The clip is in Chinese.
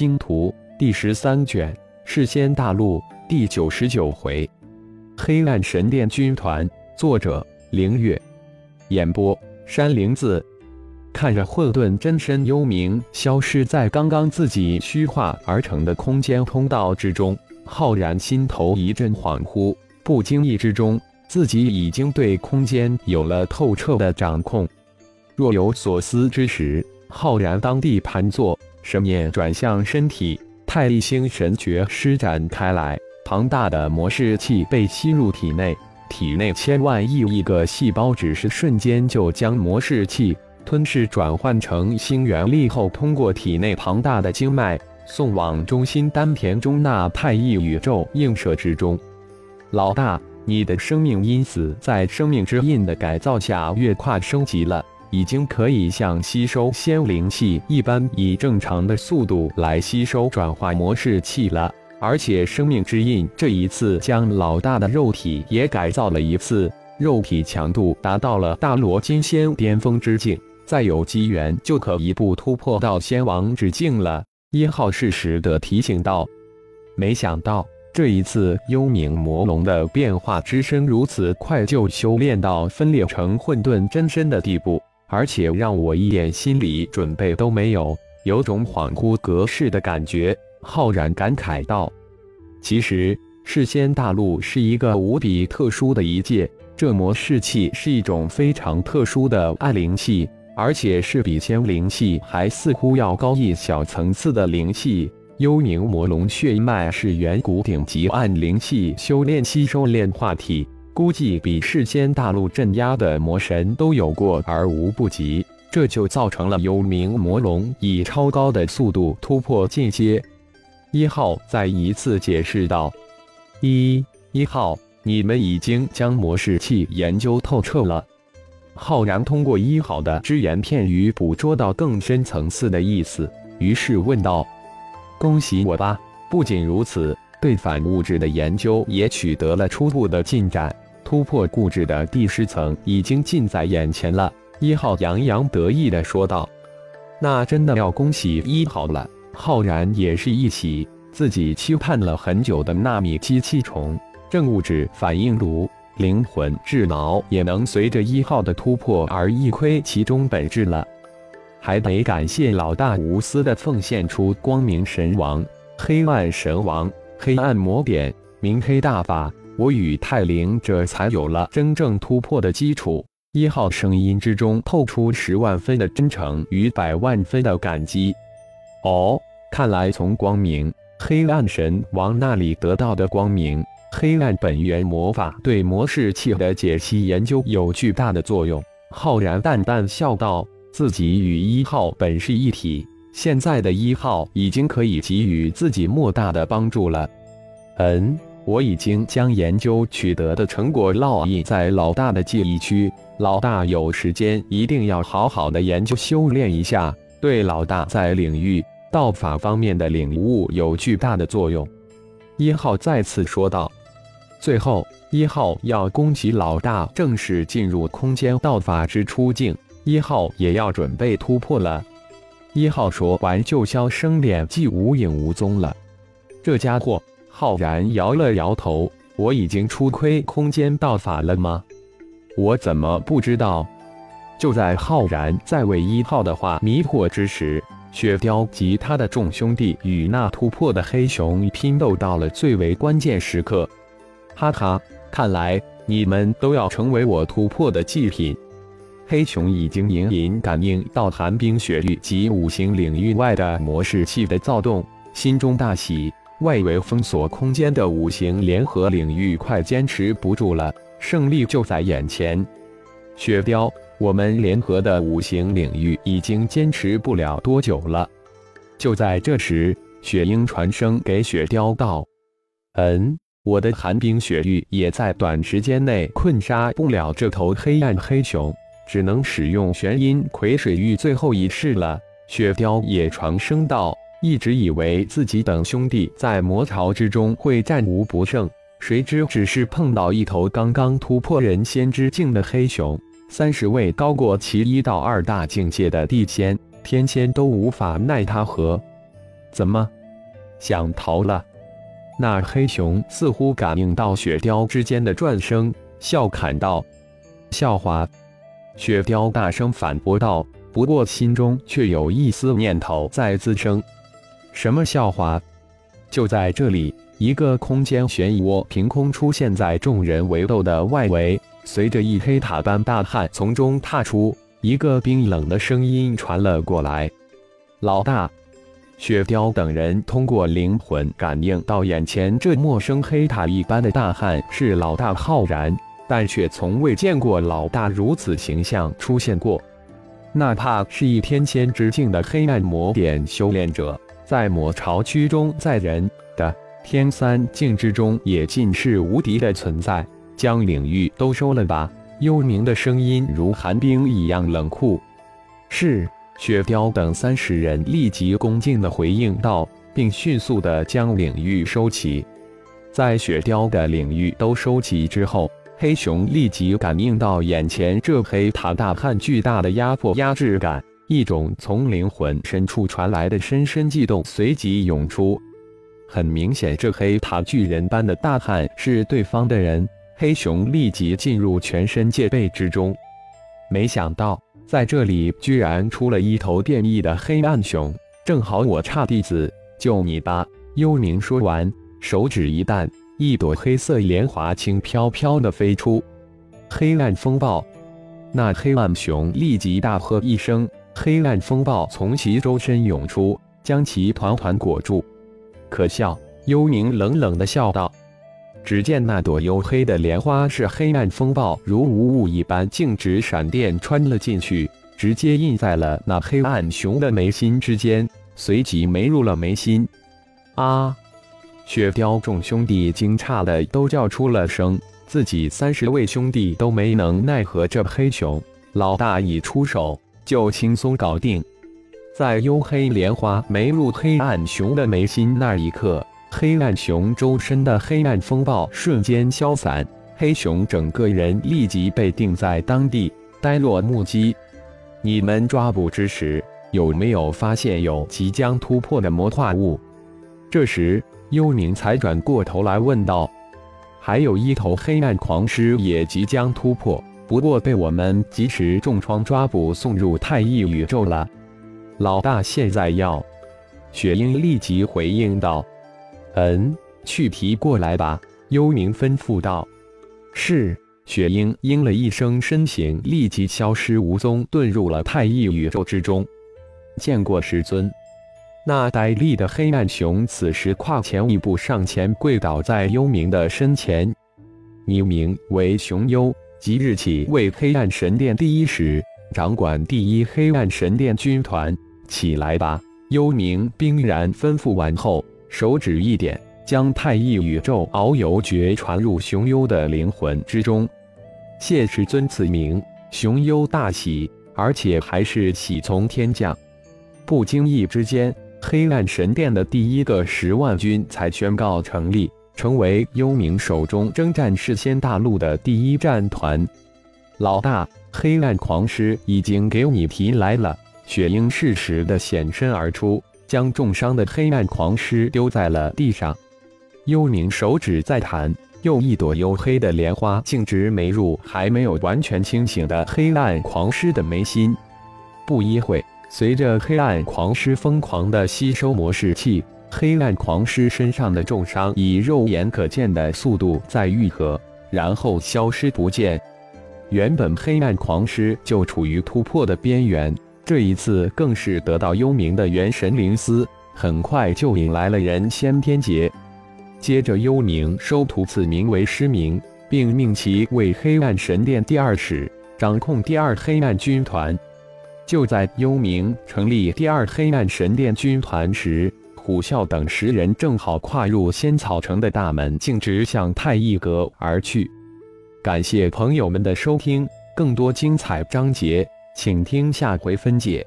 星图》第十三卷《世仙大陆》第九十九回《黑暗神殿军团》，作者：凌月，演播：山灵子。看着混沌真身幽冥消失在刚刚自己虚化而成的空间通道之中，浩然心头一阵恍惚，不经意之中，自己已经对空间有了透彻的掌控。若有所思之时，浩然当地盘坐，神念转向身体，太一星神诀施展开来，庞大的魔式器被吸入体内，体内千万亿亿个细胞只是瞬间就将魔式器。吞噬转换成星元力后，通过体内庞大的经脉送往中心丹田中那太一宇宙映射之中。老大，你的生命因此在生命之印的改造下越跨升级了，已经可以像吸收仙灵气一般，以正常的速度来吸收转化模式气了。而且生命之印这一次将老大的肉体也改造了一次，肉体强度达到了大罗金仙巅峰之境。再有机缘，就可一步突破到仙王之境了。一号适时的提醒道：“没想到这一次幽冥魔龙的变化之深，如此快就修炼到分裂成混沌真身的地步，而且让我一点心理准备都没有，有种恍惚隔世的感觉。”浩然感慨道：“其实世仙大陆是一个无比特殊的一界，这魔士气是一种非常特殊的暗灵气。”而且是比仙灵气还似乎要高一小层次的灵气。幽冥魔龙血脉是远古顶级暗灵气修炼吸收炼化体，估计比世间大陆镇压的魔神都有过而无不及。这就造成了幽冥魔龙以超高的速度突破进阶。一号再一次解释道：“一一号，你们已经将魔士器研究透彻了。”浩然通过一号的只言片语捕捉到更深层次的意思，于是问道：“恭喜我吧！不仅如此，对反物质的研究也取得了初步的进展，突破固执的第十层已经近在眼前了。”一号洋洋得意地说道：“那真的要恭喜一号了。”浩然也是一喜，自己期盼了很久的纳米机器虫、正物质反应炉。灵魂智脑也能随着一号的突破而一窥其中本质了，还得感谢老大无私的奉献出光明神王、黑暗神王、黑暗魔典、明黑大法，我与泰灵这才有了真正突破的基础。一号声音之中透出十万分的真诚与百万分的感激。哦，看来从光明黑暗神王那里得到的光明。黑暗本源魔法对魔士器的解析研究有巨大的作用。浩然淡淡笑道：“自己与一号本是一体，现在的一号已经可以给予自己莫大的帮助了。”嗯，我已经将研究取得的成果烙印在老大的记忆区。老大有时间一定要好好的研究修炼一下，对老大在领域道法方面的领悟有巨大的作用。一号再次说道。最后一号要恭喜老大正式进入空间道法之初境，一号也要准备突破了。一号说完，就销声脸即无影无踪了。这家伙，浩然摇了摇头：“我已经初窥空间道法了吗？我怎么不知道？”就在浩然在为一号的话迷惑之时，雪雕及他的众兄弟与那突破的黑熊拼斗到了最为关键时刻。哈哈，看来你们都要成为我突破的祭品。黑熊已经隐隐感应到寒冰雪域及五行领域外的模式器的躁动，心中大喜。外围封锁空间的五行联合领域快坚持不住了，胜利就在眼前。雪雕，我们联合的五行领域已经坚持不了多久了。就在这时，雪鹰传声给雪雕道：“嗯。”我的寒冰雪域也在短时间内困杀不了这头黑暗黑熊，只能使用玄阴葵水域最后一式了。雪雕也传声道：“一直以为自己等兄弟在魔潮之中会战无不胜，谁知只是碰到一头刚刚突破人仙之境的黑熊，三十位高过其一到二大境界的地仙、天仙都无法奈他何。”怎么想逃了？那黑熊似乎感应到雪雕之间的转声，笑侃道：“笑话。”雪雕大声反驳道，不过心中却有一丝念头在滋生。什么笑话？就在这里，一个空间漩涡凭空出现在众人围斗的外围，随着一黑塔般大汉从中踏出，一个冰冷的声音传了过来：“老大。”雪雕等人通过灵魂感应到，眼前这陌生黑塔一般的大汉是老大浩然，但却从未见过老大如此形象出现过。哪怕是一天仙之境的黑暗魔典修炼者，在魔巢区中，在人的天三境之中也尽是无敌的存在。将领域都收了吧！幽冥的声音如寒冰一样冷酷。是。雪雕等三十人立即恭敬地回应道，并迅速地将领域收起。在雪雕的领域都收起之后，黑熊立即感应到眼前这黑塔大汉巨大的压迫压制感，一种从灵魂深处传来的深深悸动随即涌出。很明显，这黑塔巨人般的大汉是对方的人。黑熊立即进入全身戒备之中，没想到。在这里居然出了一头变异的黑暗熊，正好我差弟子救你吧！幽冥说完，手指一弹，一朵黑色莲花轻飘飘的飞出。黑暗风暴！那黑暗熊立即大喝一声，黑暗风暴从其周身涌出，将其团团裹住。可笑！幽冥冷冷的笑道。只见那朵黝黑的莲花是黑暗风暴如无物一般径直闪电穿了进去，直接印在了那黑暗熊的眉心之间，随即没入了眉心。啊！雪雕众兄弟惊诧的都叫出了声，自己三十位兄弟都没能奈何这黑熊，老大一出手就轻松搞定。在幽黑莲花没入黑暗熊的眉心那一刻。黑暗熊周身的黑暗风暴瞬间消散，黑熊整个人立即被定在当地，呆若木鸡。你们抓捕之时，有没有发现有即将突破的魔化物？这时，幽冥才转过头来问道：“还有一头黑暗狂狮也即将突破，不过被我们及时重创抓捕，送入太一宇宙了。”老大现在要？雪鹰立即回应道。嗯，去提过来吧。”幽冥吩咐道。是。雪鹰应了一声，身形立即消失无踪，遁入了太一宇宙之中。见过师尊。那呆立的黑暗熊此时跨前一步，上前跪倒在幽冥的身前。你名为熊幽，即日起为黑暗神殿第一使，掌管第一黑暗神殿军团。起来吧。幽冥冰然吩咐完后。手指一点，将太一宇宙遨游诀传入熊幽的灵魂之中。谢师尊赐名，熊幽大喜，而且还是喜从天降。不经意之间，黑暗神殿的第一个十万军才宣告成立，成为幽冥手中征战世仙大陆的第一战团。老大，黑暗狂狮已经给你提来了。雪鹰适时的显身而出。将重伤的黑暗狂狮丢在了地上，幽冥手指再弹，又一朵黝黑的莲花径直没入还没有完全清醒的黑暗狂狮的眉心。不一会，随着黑暗狂狮疯狂的吸收魔士气，黑暗狂狮身上的重伤以肉眼可见的速度在愈合，然后消失不见。原本黑暗狂狮就处于突破的边缘。这一次更是得到幽冥的元神灵丝，很快就引来了人先天劫。接着，幽冥收徒赐名为失明，并命其为黑暗神殿第二使，掌控第二黑暗军团。就在幽冥成立第二黑暗神殿军团时，虎啸等十人正好跨入仙草城的大门，径直向太一阁而去。感谢朋友们的收听，更多精彩章节。请听下回分解。